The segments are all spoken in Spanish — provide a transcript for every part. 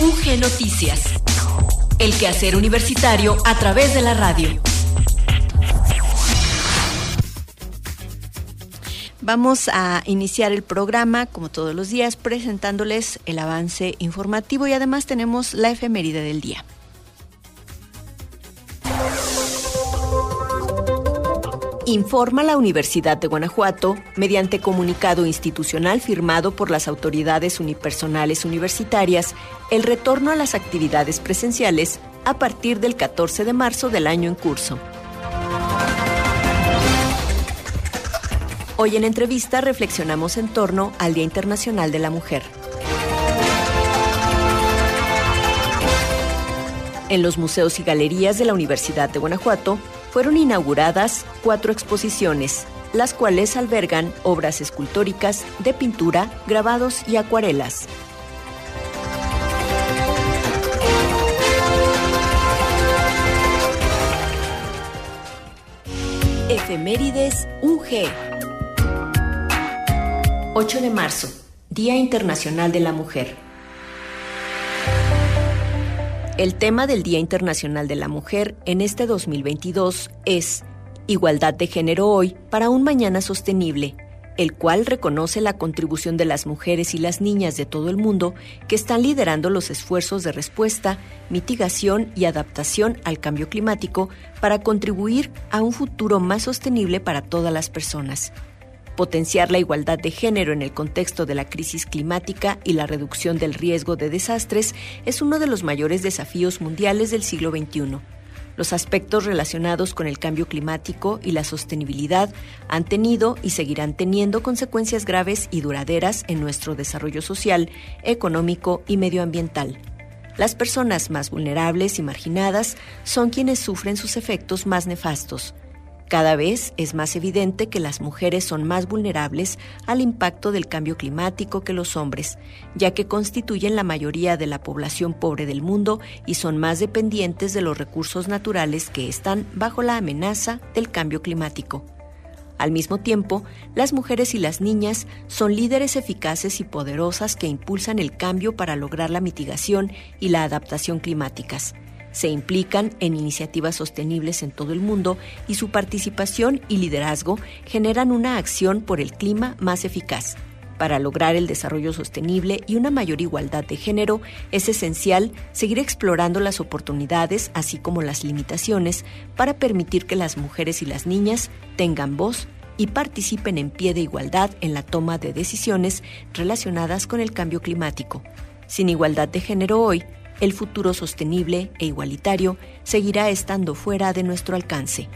UG Noticias. El quehacer universitario a través de la radio. Vamos a iniciar el programa, como todos los días, presentándoles el avance informativo y además tenemos la efeméride del día. Informa la Universidad de Guanajuato, mediante comunicado institucional firmado por las autoridades unipersonales universitarias, el retorno a las actividades presenciales a partir del 14 de marzo del año en curso. Hoy en entrevista reflexionamos en torno al Día Internacional de la Mujer. En los museos y galerías de la Universidad de Guanajuato fueron inauguradas cuatro exposiciones, las cuales albergan obras escultóricas, de pintura, grabados y acuarelas. Efemérides UG 8 de marzo, Día Internacional de la Mujer. El tema del Día Internacional de la Mujer en este 2022 es Igualdad de género hoy para un mañana sostenible, el cual reconoce la contribución de las mujeres y las niñas de todo el mundo que están liderando los esfuerzos de respuesta, mitigación y adaptación al cambio climático para contribuir a un futuro más sostenible para todas las personas. Potenciar la igualdad de género en el contexto de la crisis climática y la reducción del riesgo de desastres es uno de los mayores desafíos mundiales del siglo XXI. Los aspectos relacionados con el cambio climático y la sostenibilidad han tenido y seguirán teniendo consecuencias graves y duraderas en nuestro desarrollo social, económico y medioambiental. Las personas más vulnerables y marginadas son quienes sufren sus efectos más nefastos. Cada vez es más evidente que las mujeres son más vulnerables al impacto del cambio climático que los hombres, ya que constituyen la mayoría de la población pobre del mundo y son más dependientes de los recursos naturales que están bajo la amenaza del cambio climático. Al mismo tiempo, las mujeres y las niñas son líderes eficaces y poderosas que impulsan el cambio para lograr la mitigación y la adaptación climáticas se implican en iniciativas sostenibles en todo el mundo y su participación y liderazgo generan una acción por el clima más eficaz. Para lograr el desarrollo sostenible y una mayor igualdad de género, es esencial seguir explorando las oportunidades, así como las limitaciones, para permitir que las mujeres y las niñas tengan voz y participen en pie de igualdad en la toma de decisiones relacionadas con el cambio climático. Sin igualdad de género hoy, el futuro sostenible e igualitario seguirá estando fuera de nuestro alcance.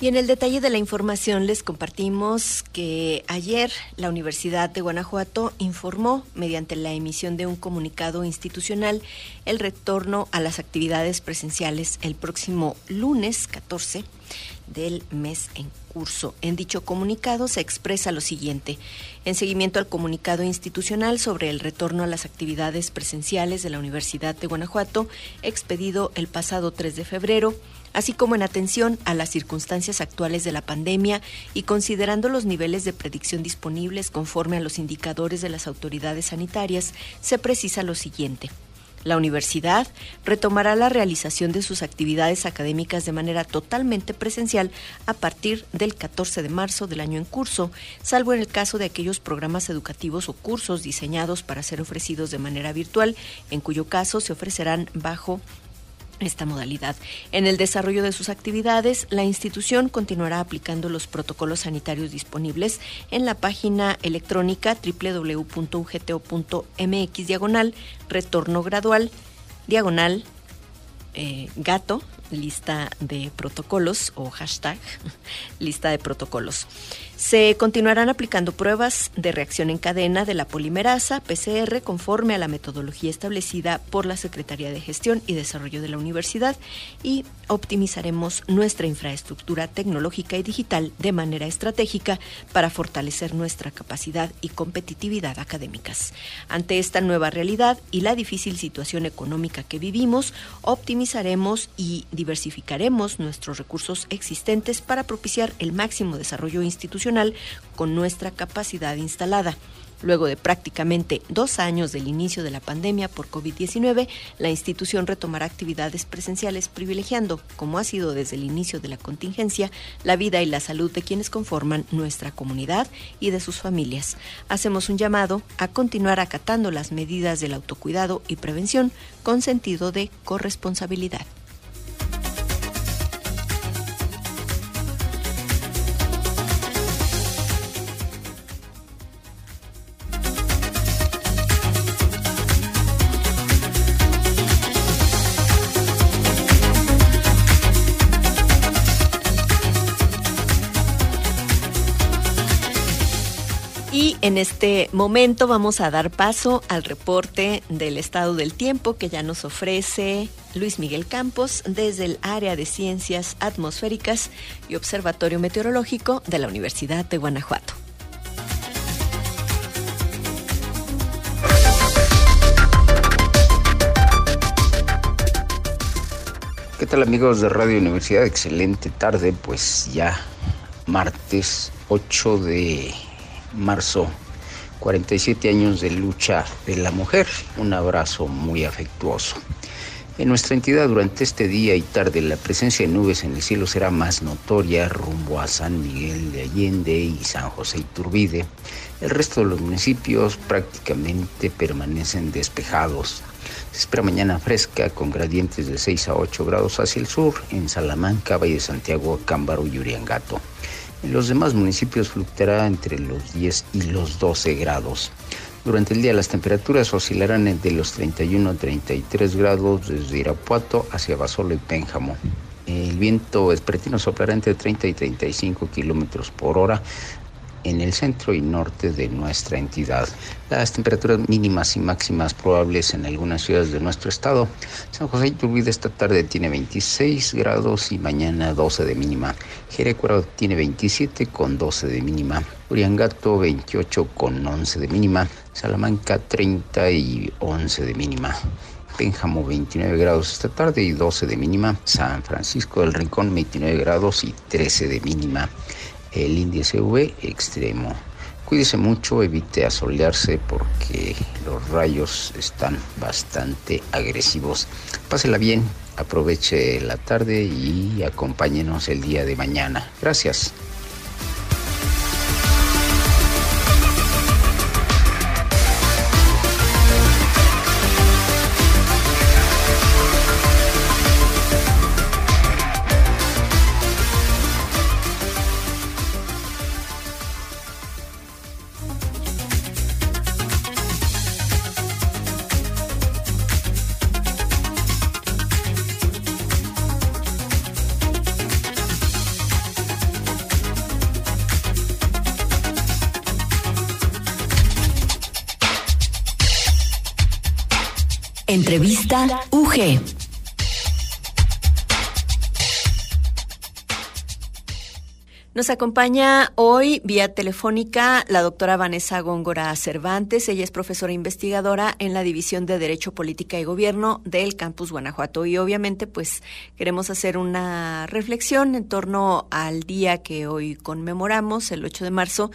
Y en el detalle de la información les compartimos que ayer la Universidad de Guanajuato informó, mediante la emisión de un comunicado institucional, el retorno a las actividades presenciales el próximo lunes 14 del mes en curso. En dicho comunicado se expresa lo siguiente. En seguimiento al comunicado institucional sobre el retorno a las actividades presenciales de la Universidad de Guanajuato, expedido el pasado 3 de febrero, así como en atención a las circunstancias actuales de la pandemia y considerando los niveles de predicción disponibles conforme a los indicadores de las autoridades sanitarias, se precisa lo siguiente. La universidad retomará la realización de sus actividades académicas de manera totalmente presencial a partir del 14 de marzo del año en curso, salvo en el caso de aquellos programas educativos o cursos diseñados para ser ofrecidos de manera virtual, en cuyo caso se ofrecerán bajo esta modalidad. En el desarrollo de sus actividades, la institución continuará aplicando los protocolos sanitarios disponibles en la página electrónica www.ugto.mx diagonal retorno gradual diagonal eh, gato lista de protocolos o hashtag lista de protocolos. Se continuarán aplicando pruebas de reacción en cadena de la polimerasa PCR conforme a la metodología establecida por la Secretaría de Gestión y Desarrollo de la Universidad y optimizaremos nuestra infraestructura tecnológica y digital de manera estratégica para fortalecer nuestra capacidad y competitividad académicas. Ante esta nueva realidad y la difícil situación económica que vivimos, optimizaremos y diversificaremos nuestros recursos existentes para propiciar el máximo desarrollo institucional con nuestra capacidad instalada. Luego de prácticamente dos años del inicio de la pandemia por COVID-19, la institución retomará actividades presenciales privilegiando, como ha sido desde el inicio de la contingencia, la vida y la salud de quienes conforman nuestra comunidad y de sus familias. Hacemos un llamado a continuar acatando las medidas del autocuidado y prevención con sentido de corresponsabilidad. En este momento vamos a dar paso al reporte del estado del tiempo que ya nos ofrece Luis Miguel Campos desde el área de ciencias atmosféricas y observatorio meteorológico de la Universidad de Guanajuato. ¿Qué tal amigos de Radio Universidad? Excelente tarde, pues ya martes 8 de marzo, 47 años de lucha de la mujer. Un abrazo muy afectuoso. En nuestra entidad durante este día y tarde la presencia de nubes en el cielo será más notoria rumbo a San Miguel de Allende y San José Iturbide. El resto de los municipios prácticamente permanecen despejados. Se espera mañana fresca con gradientes de 6 a 8 grados hacia el sur en Salamanca, Valle de Santiago, Cámbaro y Uriangato. En los demás municipios fluctuará entre los 10 y los 12 grados. Durante el día las temperaturas oscilarán entre los 31 a 33 grados desde Irapuato hacia Basolo y Pénjamo. El viento espretino soplará entre 30 y 35 kilómetros por hora en el centro y norte de nuestra entidad. Las temperaturas mínimas y máximas probables en algunas ciudades de nuestro estado. San José Iturbide esta tarde tiene 26 grados y mañana 12 de mínima. Jerecuaro tiene 27 con 12 de mínima. Uriangato 28 con 11 de mínima. Salamanca 30 y 11 de mínima. Pénjamo 29 grados esta tarde y 12 de mínima. San Francisco del Rincón 29 grados y 13 de mínima el índice V extremo. Cuídese mucho, evite asolearse porque los rayos están bastante agresivos. Pásela bien, aproveche la tarde y acompáñenos el día de mañana. Gracias. Nos acompaña hoy vía telefónica la doctora Vanessa Góngora Cervantes. Ella es profesora investigadora en la División de Derecho, Política y Gobierno del Campus Guanajuato. Y obviamente, pues queremos hacer una reflexión en torno al día que hoy conmemoramos, el 8 de marzo,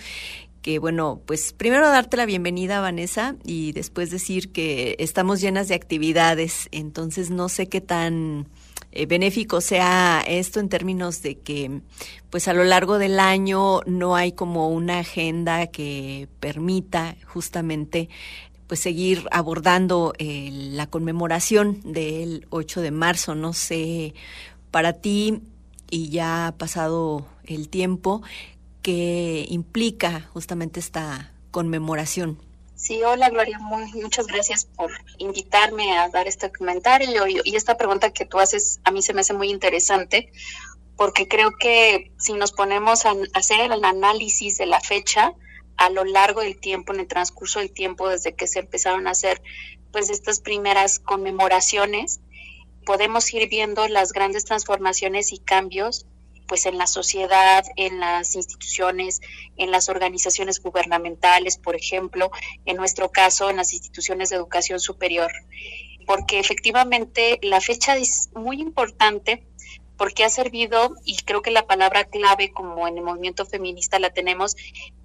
que bueno, pues primero darte la bienvenida, Vanessa, y después decir que estamos llenas de actividades, entonces no sé qué tan eh, benéfico sea esto en términos de que pues a lo largo del año no hay como una agenda que permita justamente pues seguir abordando eh, la conmemoración del 8 de marzo, no sé, para ti y ya ha pasado el tiempo, que implica justamente esta conmemoración. Sí, hola Gloria, muchas gracias por invitarme a dar este comentario y, esta pregunta que tú haces a mí se me hace muy interesante porque creo que si nos ponemos a hacer el análisis de la fecha a lo largo del tiempo, en el transcurso del tiempo, desde que se empezaron a hacer pues estas primeras conmemoraciones, podemos ir viendo las grandes transformaciones y cambios pues en la sociedad, en las instituciones, en las organizaciones gubernamentales, por ejemplo, en nuestro caso, en las instituciones de educación superior, porque efectivamente la fecha es muy importante porque ha servido, y creo que la palabra clave como en el movimiento feminista la tenemos,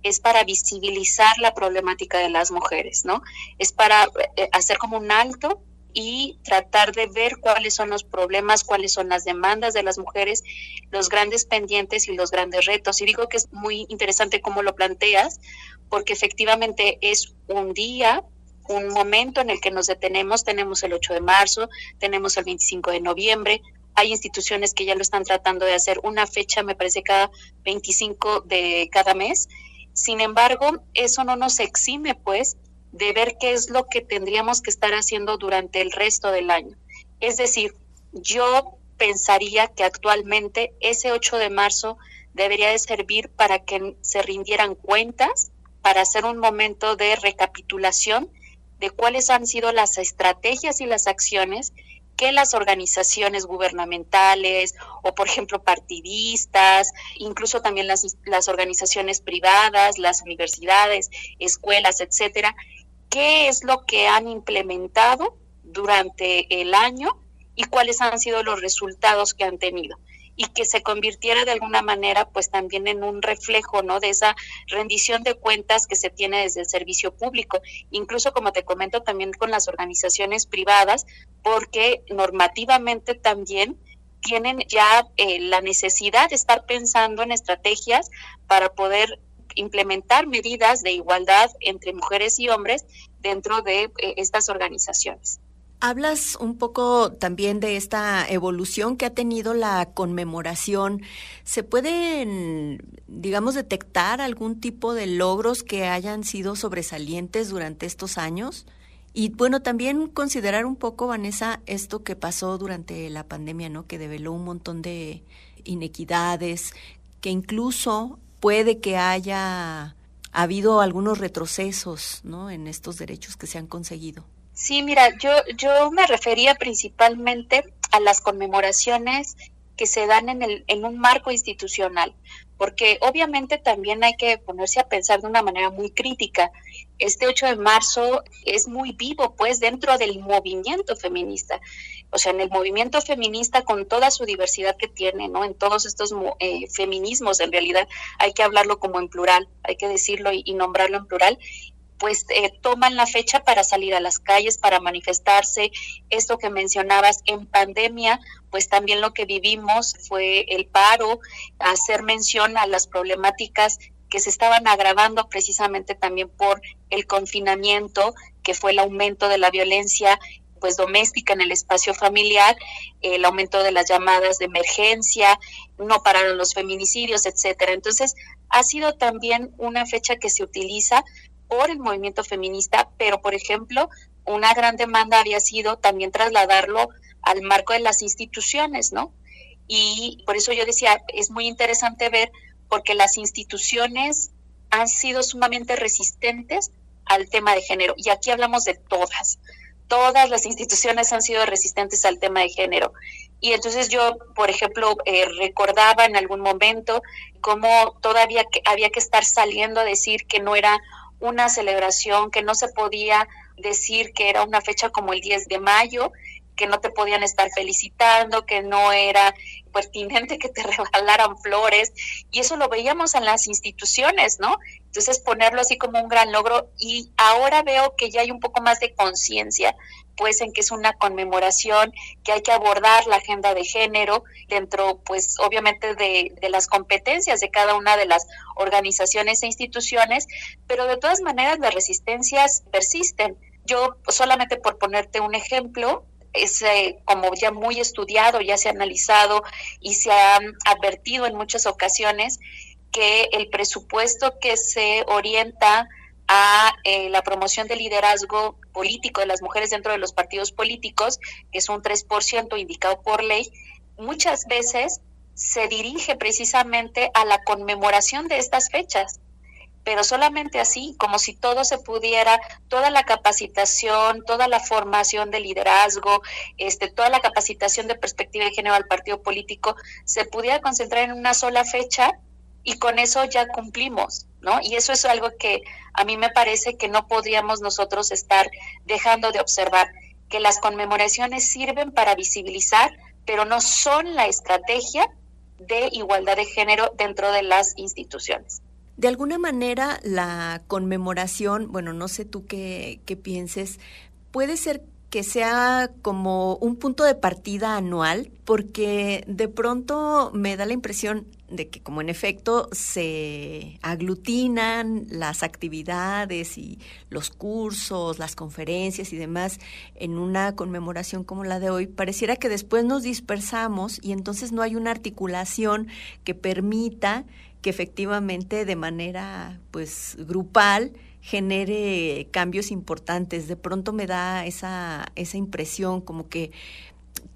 es para visibilizar la problemática de las mujeres, ¿no? Es para eh, hacer como un alto y tratar de ver cuáles son los problemas, cuáles son las demandas de las mujeres, los grandes pendientes y los grandes retos. Y digo que es muy interesante cómo lo planteas, porque efectivamente es un día un momento en el que nos detenemos, tenemos el 8 de marzo, tenemos el 25 de noviembre, hay instituciones que ya lo están tratando de hacer una fecha, me parece, cada 25 de cada mes. Sin embargo, eso no nos exime, pues, de ver qué es lo que tendríamos que estar haciendo durante el resto del año. Es decir, yo pensaría que actualmente ese 8 de marzo debería de servir para que se rindieran cuentas, para hacer un momento de recapitulación de cuáles han sido las estrategias y las acciones que las organizaciones gubernamentales o, por ejemplo, partidistas, incluso también las, las organizaciones privadas, las universidades, escuelas, etcétera, qué es lo que han implementado durante el año y cuáles han sido los resultados que han tenido. Y que se convirtiera de alguna manera pues también en un reflejo no de esa rendición de cuentas que se tiene desde el servicio público. Incluso como te comento también con las organizaciones privadas porque normativamente también tienen ya eh, la necesidad de estar pensando en estrategias para poder implementar medidas de igualdad entre mujeres y hombres dentro de eh, estas organizaciones. Hablas un poco también de esta evolución que ha tenido la conmemoración. ¿Se pueden, digamos, detectar algún tipo de logros que hayan sido sobresalientes durante estos años? Y bueno, también considerar un poco, Vanessa, esto que pasó durante la pandemia, ¿no? Que develó un montón de inequidades, que incluso puede que haya habido algunos retrocesos, ¿no? En estos derechos que se han conseguido. Sí, mira, yo, yo me refería principalmente a las conmemoraciones que se dan en, el, en un marco institucional, porque obviamente también hay que ponerse a pensar de una manera muy crítica. Este 8 de marzo es muy vivo, pues, dentro del movimiento feminista. O sea, en el movimiento feminista con toda su diversidad que tiene, ¿no? En todos estos eh, feminismos, en realidad, hay que hablarlo como en plural, hay que decirlo y nombrarlo en plural pues eh, toman la fecha para salir a las calles, para manifestarse. Esto que mencionabas en pandemia, pues también lo que vivimos fue el paro, hacer mención a las problemáticas que se estaban agravando precisamente también por el confinamiento, que fue el aumento de la violencia pues doméstica en el espacio familiar, el aumento de las llamadas de emergencia, no pararon los feminicidios, etcétera. Entonces, ha sido también una fecha que se utiliza por el movimiento feminista, pero por ejemplo, una gran demanda había sido también trasladarlo al marco de las instituciones, ¿no? Y por eso yo decía, es muy interesante ver porque las instituciones han sido sumamente resistentes al tema de género. Y aquí hablamos de todas. Todas las instituciones han sido resistentes al tema de género. Y entonces yo, por ejemplo, eh, recordaba en algún momento cómo todavía que había que estar saliendo a decir que no era una celebración que no se podía decir que era una fecha como el 10 de mayo, que no te podían estar felicitando, que no era pertinente que te regalaran flores, y eso lo veíamos en las instituciones, ¿no? Entonces ponerlo así como un gran logro, y ahora veo que ya hay un poco más de conciencia pues en que es una conmemoración, que hay que abordar la agenda de género dentro, pues obviamente de, de las competencias de cada una de las organizaciones e instituciones, pero de todas maneras las resistencias persisten. Yo solamente por ponerte un ejemplo, es eh, como ya muy estudiado, ya se ha analizado y se ha advertido en muchas ocasiones que el presupuesto que se orienta a eh, la promoción del liderazgo político de las mujeres dentro de los partidos políticos, que es un 3% indicado por ley, muchas veces se dirige precisamente a la conmemoración de estas fechas pero solamente así, como si todo se pudiera, toda la capacitación, toda la formación de liderazgo, este, toda la capacitación de perspectiva de género al partido político, se pudiera concentrar en una sola fecha y con eso ya cumplimos, ¿no? Y eso es algo que a mí me parece que no podríamos nosotros estar dejando de observar, que las conmemoraciones sirven para visibilizar, pero no son la estrategia de igualdad de género dentro de las instituciones. De alguna manera, la conmemoración, bueno, no sé tú qué, qué pienses, puede ser que sea como un punto de partida anual, porque de pronto me da la impresión de que como en efecto se aglutinan las actividades y los cursos, las conferencias y demás en una conmemoración como la de hoy, pareciera que después nos dispersamos y entonces no hay una articulación que permita efectivamente de manera pues grupal genere cambios importantes. De pronto me da esa, esa impresión como que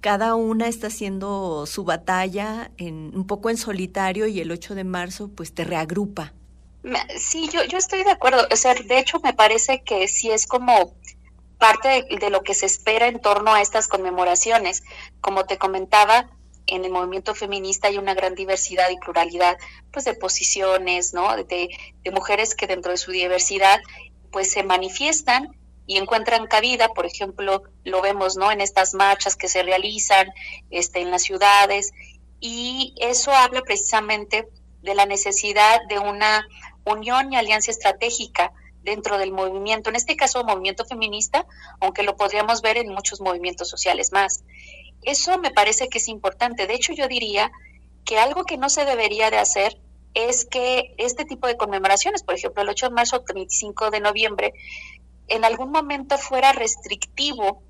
cada una está haciendo su batalla en, un poco en solitario y el 8 de marzo pues te reagrupa. Sí, yo, yo estoy de acuerdo. O sea, de hecho me parece que sí es como parte de lo que se espera en torno a estas conmemoraciones. Como te comentaba, en el movimiento feminista hay una gran diversidad y pluralidad pues de posiciones, ¿no? De, mujeres que dentro de su diversidad pues se manifiestan y encuentran cabida, por ejemplo, lo vemos, ¿no? En estas marchas que se realizan este, en las ciudades y eso habla precisamente de la necesidad de una unión y alianza estratégica dentro del movimiento, en este caso movimiento feminista, aunque lo podríamos ver en muchos movimientos sociales más. Eso me parece que es importante. De hecho, yo diría que algo que no se debería de hacer es que este tipo de conmemoraciones, por ejemplo, el 8 de marzo, el 25 de noviembre, en algún momento fuera restrictivo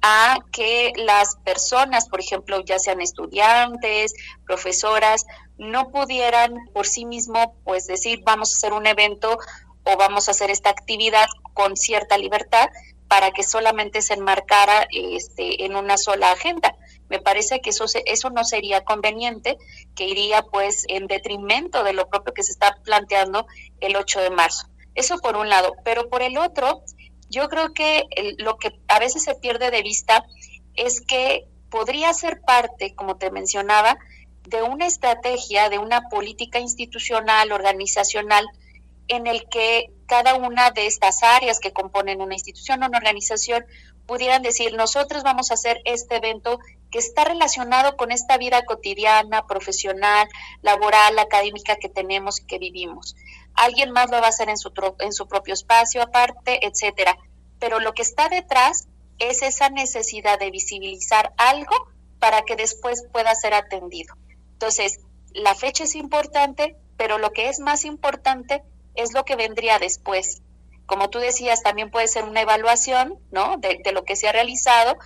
a que las personas, por ejemplo, ya sean estudiantes, profesoras, no pudieran por sí mismo, pues decir, vamos a hacer un evento o vamos a hacer esta actividad con cierta libertad, para que solamente se enmarcara este, en una sola agenda. Me parece que eso, eso no sería conveniente, que iría pues en detrimento de lo propio que se está planteando el 8 de marzo. Eso por un lado, pero por el otro, yo creo que lo que a veces se pierde de vista es que podría ser parte, como te mencionaba, de una estrategia, de una política institucional, organizacional, en el que cada una de estas áreas que componen una institución o una organización pudieran decir, nosotros vamos a hacer este evento que está relacionado con esta vida cotidiana, profesional, laboral, académica que tenemos y que vivimos. Alguien más lo va a hacer en su, en su propio espacio aparte, etcétera. Pero lo que está detrás es esa necesidad de visibilizar algo para que después pueda ser atendido. Entonces, la fecha es importante, pero lo que es más importante es lo que vendría después. Como tú decías, también puede ser una evaluación, ¿no? De, lo que se ha realizado,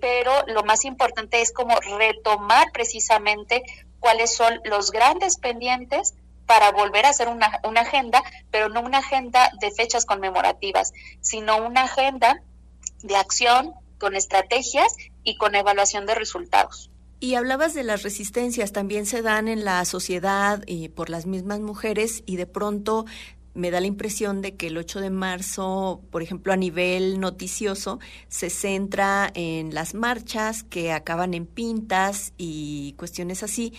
pero lo más importante es como retomar precisamente cuáles son los grandes pendientes para volver a hacer una, una agenda, pero no una agenda de fechas conmemorativas, sino una agenda de acción con estrategias y con evaluación de resultados. Y hablabas de las resistencias, también se dan en la sociedad y por las mismas mujeres y de pronto me da la impresión de que el 8 de marzo, por ejemplo, a nivel noticioso, se centra en las marchas que acaban en pintas y cuestiones así,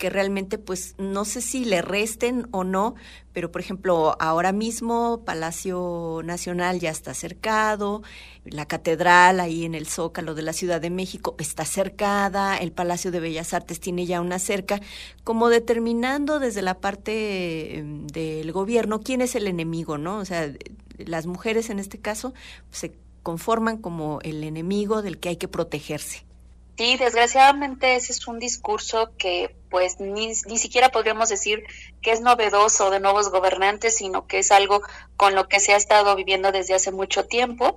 que realmente pues no sé si le resten o no, pero por ejemplo ahora mismo Palacio Nacional ya está cercado, la catedral ahí en el Zócalo de la Ciudad de México está cercada, el Palacio de Bellas Artes tiene ya una cerca, como determinando desde la parte em, del gobierno quién es el enemigo, ¿no? O sea, las mujeres en este caso se conforman como el enemigo del que hay que protegerse. Sí, desgraciadamente ese es un discurso que pues ni, ni siquiera podríamos decir que es novedoso de nuevos gobernantes, sino que es algo con lo que se ha estado viviendo desde hace mucho tiempo.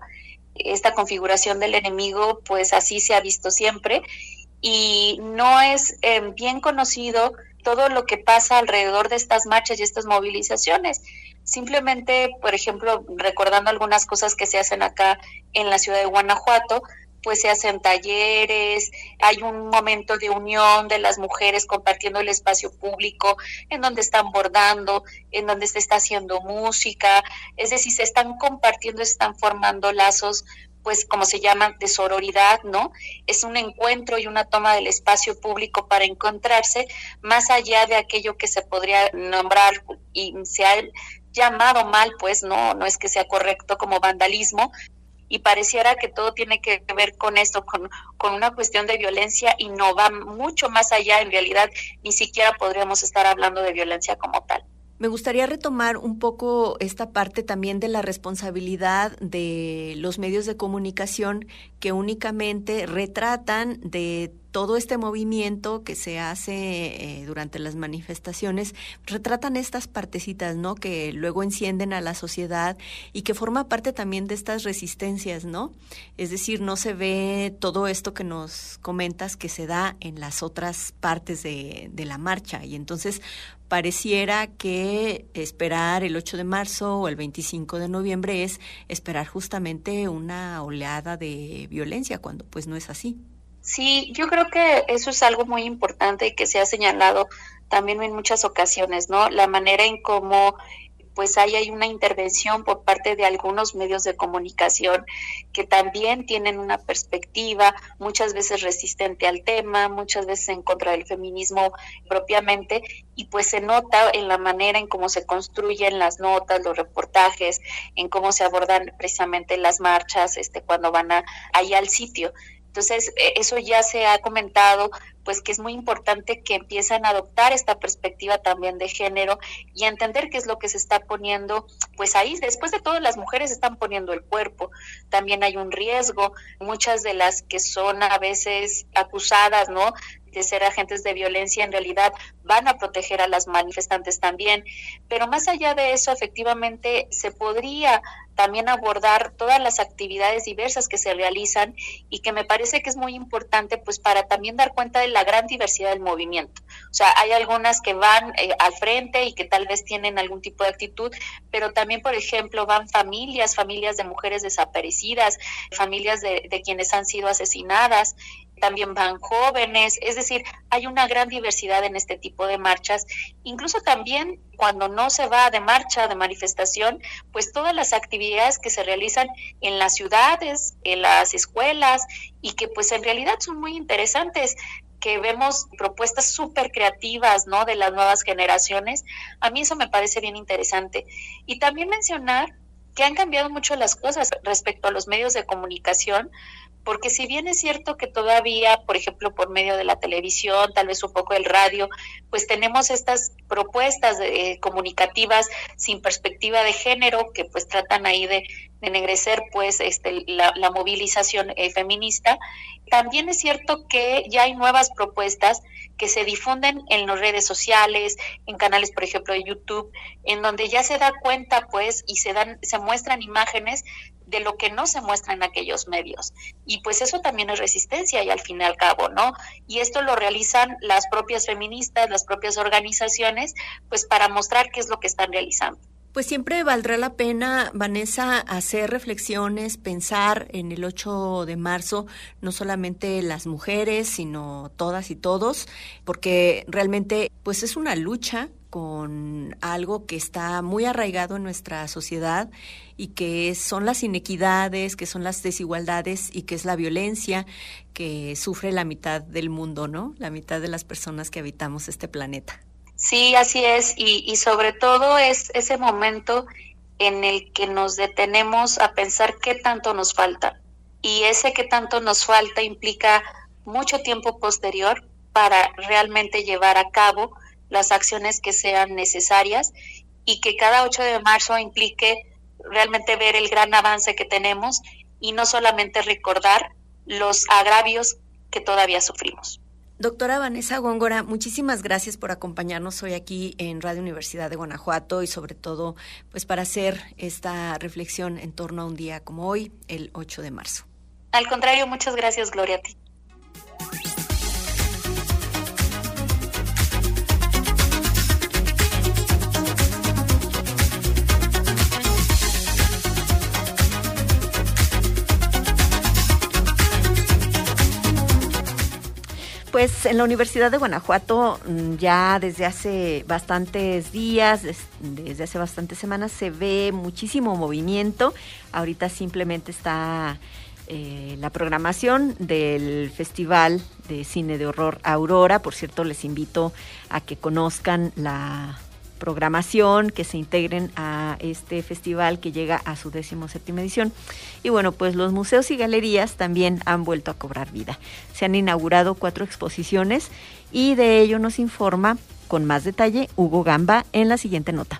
Esta configuración del enemigo pues así se ha visto siempre y no es eh, bien conocido todo lo que pasa alrededor de estas marchas y estas movilizaciones. Simplemente, por ejemplo, recordando algunas cosas que se hacen acá en la ciudad de Guanajuato, pues se hacen talleres, hay un momento de unión de las mujeres compartiendo el espacio público, en donde están bordando, en donde se está haciendo música, es decir, se están compartiendo, se están formando lazos pues como se llama, de sororidad, ¿no? Es un encuentro y una toma del espacio público para encontrarse más allá de aquello que se podría nombrar y se ha llamado mal, pues no, no es que sea correcto como vandalismo, y pareciera que todo tiene que ver con esto, con, con, una cuestión de violencia y no va mucho más allá, en realidad ni siquiera podríamos estar hablando de violencia como tal. Me gustaría retomar un poco esta parte también de la responsabilidad de los medios de comunicación que únicamente retratan de todo este movimiento que se hace eh, durante las manifestaciones, retratan estas partecitas, ¿no? Que luego encienden a la sociedad y que forma parte también de estas resistencias, ¿no? Es decir, no se ve todo esto que nos comentas que se da en las otras partes de, la marcha. Y entonces, pareciera que esperar el 8 de marzo o el 25 de noviembre es esperar justamente una oleada de violencia, cuando pues no es así. Sí, yo creo que eso es algo muy importante y que se ha señalado también en muchas ocasiones, ¿no? La manera en cómo pues ahí hay una intervención por parte de algunos medios de comunicación que también tienen una perspectiva muchas veces resistente al tema, muchas veces en contra del feminismo propiamente, y pues se nota en la manera en cómo se construyen las notas, los reportajes, en cómo se abordan precisamente las marchas este, cuando van a, ahí al sitio. Entonces, e, eso ya se ha comentado, pues que es muy importante que empiecen a adoptar esta perspectiva también de género y entender qué es lo que se está poniendo, pues ahí, después de todo, las mujeres están poniendo el cuerpo, también hay un riesgo, muchas de las que son a veces acusadas, ¿no? De ser agentes de violencia en realidad van a proteger a las manifestantes también. Pero más allá de eso, efectivamente, se podría también abordar todas las actividades diversas que se realizan y que me parece que es muy importante pues para también dar cuenta de la gran diversidad del movimiento. O sea, hay algunas que van eh, al frente y que tal vez tienen algún tipo de actitud, pero también, por ejemplo, van familias, familias de mujeres desaparecidas, familias de, de quienes han sido asesinadas, también van jóvenes, es decir, hay una gran diversidad en este tipo de marchas, incluso también cuando no se va de marcha, de manifestación, pues todas las actividades que se realizan en las ciudades, en las escuelas y que pues en realidad son muy interesantes que vemos propuestas súper creativas, ¿no? De las nuevas generaciones. A mí eso me parece bien interesante. Y también mencionar que han cambiado mucho las cosas respecto a los medios de comunicación, porque si bien es cierto que todavía, por ejemplo, por medio de la televisión, tal vez un poco el radio, pues tenemos estas propuestas eh, comunicativas sin perspectiva de género que pues tratan ahí de, de ennegrecer pues este, la, movilización eh, feminista, también es cierto que ya hay nuevas propuestas que se difunden en las redes sociales, en canales, por ejemplo, de YouTube, en donde ya se da cuenta pues y se dan se muestran imágenes de lo que no se muestra en aquellos medios. Y pues eso también es resistencia y al fin y al cabo, ¿no? Y esto lo realizan las propias feministas, las propias organizaciones, pues para mostrar qué es lo que están realizando. Pues siempre valdrá la pena, Vanessa, hacer reflexiones, pensar en el 8 de marzo, no solamente las mujeres, sino todas y todos, porque realmente pues es una lucha con algo que está muy arraigado en nuestra sociedad y que son las inequidades, que son las desigualdades y que es la violencia que sufre la mitad del mundo, ¿no? La mitad de las personas que habitamos este planeta. Sí, así es, y, y sobre todo es ese momento en el que nos detenemos a pensar qué tanto nos falta. Y ese qué tanto nos falta implica mucho tiempo posterior para realmente llevar a cabo las acciones que sean necesarias y que cada 8 de marzo implique realmente ver el gran avance que tenemos y no solamente recordar los agravios que todavía sufrimos. Doctora Vanessa Góngora, muchísimas gracias por acompañarnos hoy aquí en Radio Universidad de Guanajuato y sobre todo pues para hacer esta reflexión en torno a un día como hoy, el 8 de marzo. Al contrario, muchas gracias, Gloria, a ti. Pues en la Universidad de Guanajuato mm, ya desde hace bastantes días, desde hace bastantes semanas se ve muchísimo movimiento. Ahorita simplemente está eh, la programación del Festival de Cine de Horror Aurora. Por cierto, les invito a que conozcan la programación, que se integren a este festival que llega a su décimo séptima edición. Y bueno, pues los museos y galerías también han vuelto a cobrar vida. Se han inaugurado cuatro exposiciones y de ello nos informa con más detalle Hugo Gamba en la siguiente nota.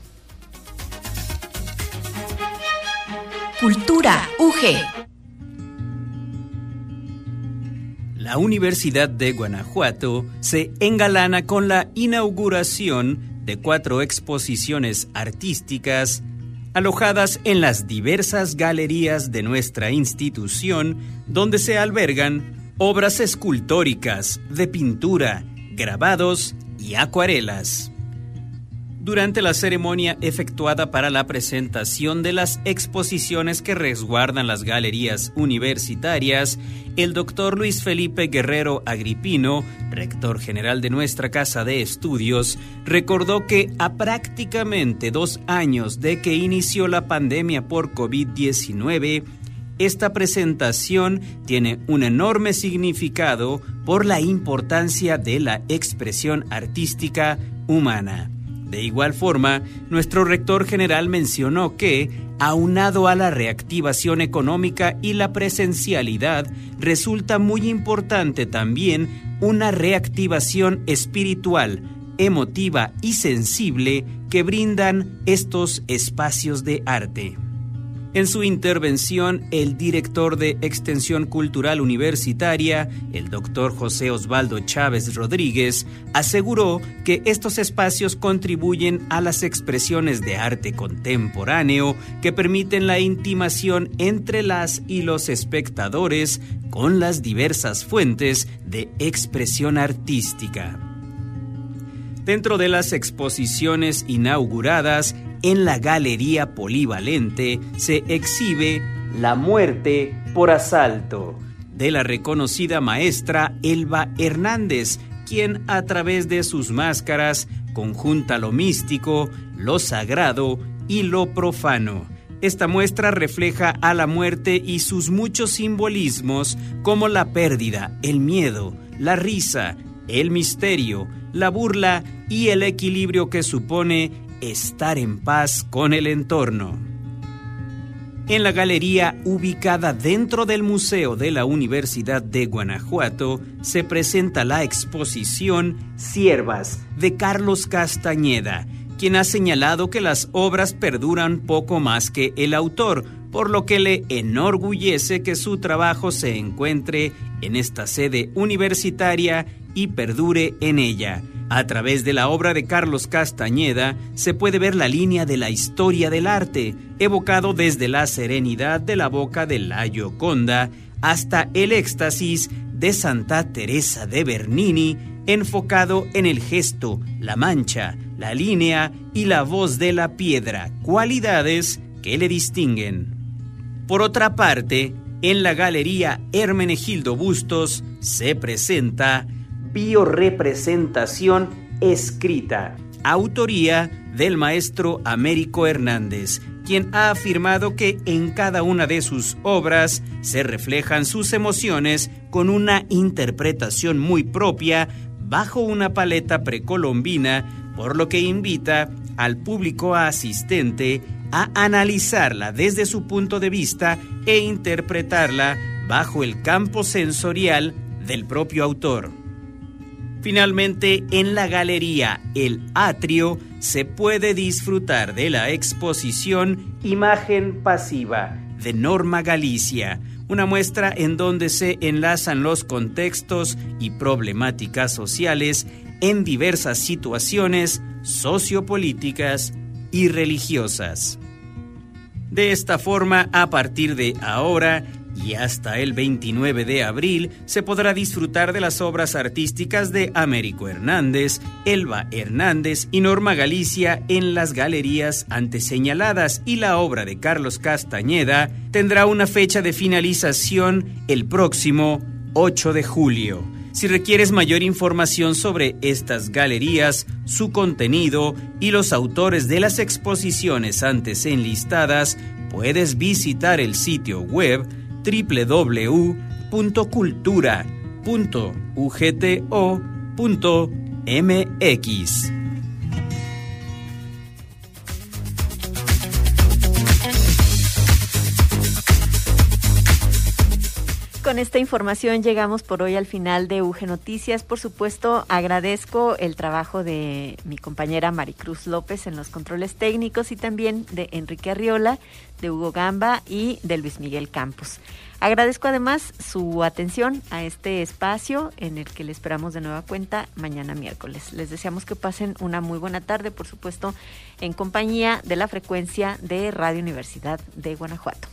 Cultura UG. La Universidad de Guanajuato se engalana con la inauguración de cuatro exposiciones artísticas alojadas en las diversas galerías de nuestra institución, donde se albergan obras escultóricas, de pintura, grabados y acuarelas. Durante la ceremonia efectuada para la presentación de las exposiciones que resguardan las galerías universitarias, el doctor Luis Felipe Guerrero Agripino, rector general de nuestra Casa de Estudios, recordó que a prácticamente dos años de que inició la pandemia por COVID-19, esta presentación tiene un enorme significado por la importancia de la expresión artística humana. De igual forma, nuestro rector general mencionó que, aunado a la reactivación económica y la presencialidad, resulta muy importante también una reactivación espiritual, emotiva y sensible que brindan estos espacios de arte. En su intervención, el director de Extensión Cultural Universitaria, el doctor José Osvaldo Chávez Rodríguez, aseguró que estos espacios contribuyen a las expresiones de arte contemporáneo que permiten la intimación entre las y los espectadores con las diversas fuentes de expresión artística. Dentro de las exposiciones inauguradas, en la Galería Polivalente se exhibe La muerte por asalto de la reconocida maestra Elba Hernández, quien a través de sus máscaras conjunta lo místico, lo sagrado y lo profano. Esta muestra refleja a la muerte y sus muchos simbolismos como la pérdida, el miedo, la risa, el misterio, la burla y el equilibrio que supone estar en paz con el entorno. En la galería ubicada dentro del Museo de la Universidad de Guanajuato se presenta la exposición Siervas de Carlos Castañeda, quien ha señalado que las obras perduran poco más que el autor, por lo que le enorgullece que su trabajo se encuentre en esta sede universitaria y perdure en ella. A través de la obra de Carlos Castañeda se puede ver la línea de la historia del arte, evocado desde la serenidad de la boca de la Gioconda hasta el éxtasis de Santa Teresa de Bernini, enfocado en el gesto, la mancha, la línea y la voz de la piedra, cualidades que le distinguen. Por otra parte, en la galería Hermenegildo Bustos se presenta Biorepresentación escrita, autoría del maestro Américo Hernández, quien ha afirmado que en cada una de sus obras se reflejan sus emociones con una interpretación muy propia bajo una paleta precolombina, por lo que invita al público asistente a analizarla desde su punto de vista e interpretarla bajo el campo sensorial del propio autor. Finalmente, en la galería El Atrio se puede disfrutar de la exposición Imagen Pasiva de Norma Galicia, una muestra en donde se enlazan los contextos y problemáticas sociales en diversas situaciones sociopolíticas y religiosas. De esta forma, a partir de ahora, y hasta el 29 de abril se podrá disfrutar de las obras artísticas de Américo Hernández, Elba Hernández y Norma Galicia en las galerías antes señaladas y la obra de Carlos Castañeda tendrá una fecha de finalización el próximo 8 de julio. Si requieres mayor información sobre estas galerías, su contenido y los autores de las exposiciones antes enlistadas, puedes visitar el sitio web www.cultura.ugto.mx. Con esta información llegamos por hoy al final de UG Noticias. Por supuesto, agradezco el trabajo de mi compañera Maricruz López en los controles técnicos y también de Enrique Arriola, de Hugo Gamba y de Luis Miguel Campos. Agradezco además su atención a este espacio en el que le esperamos de nueva cuenta mañana miércoles. Les deseamos que pasen una muy buena tarde, por supuesto, en compañía de la frecuencia de Radio Universidad de Guanajuato.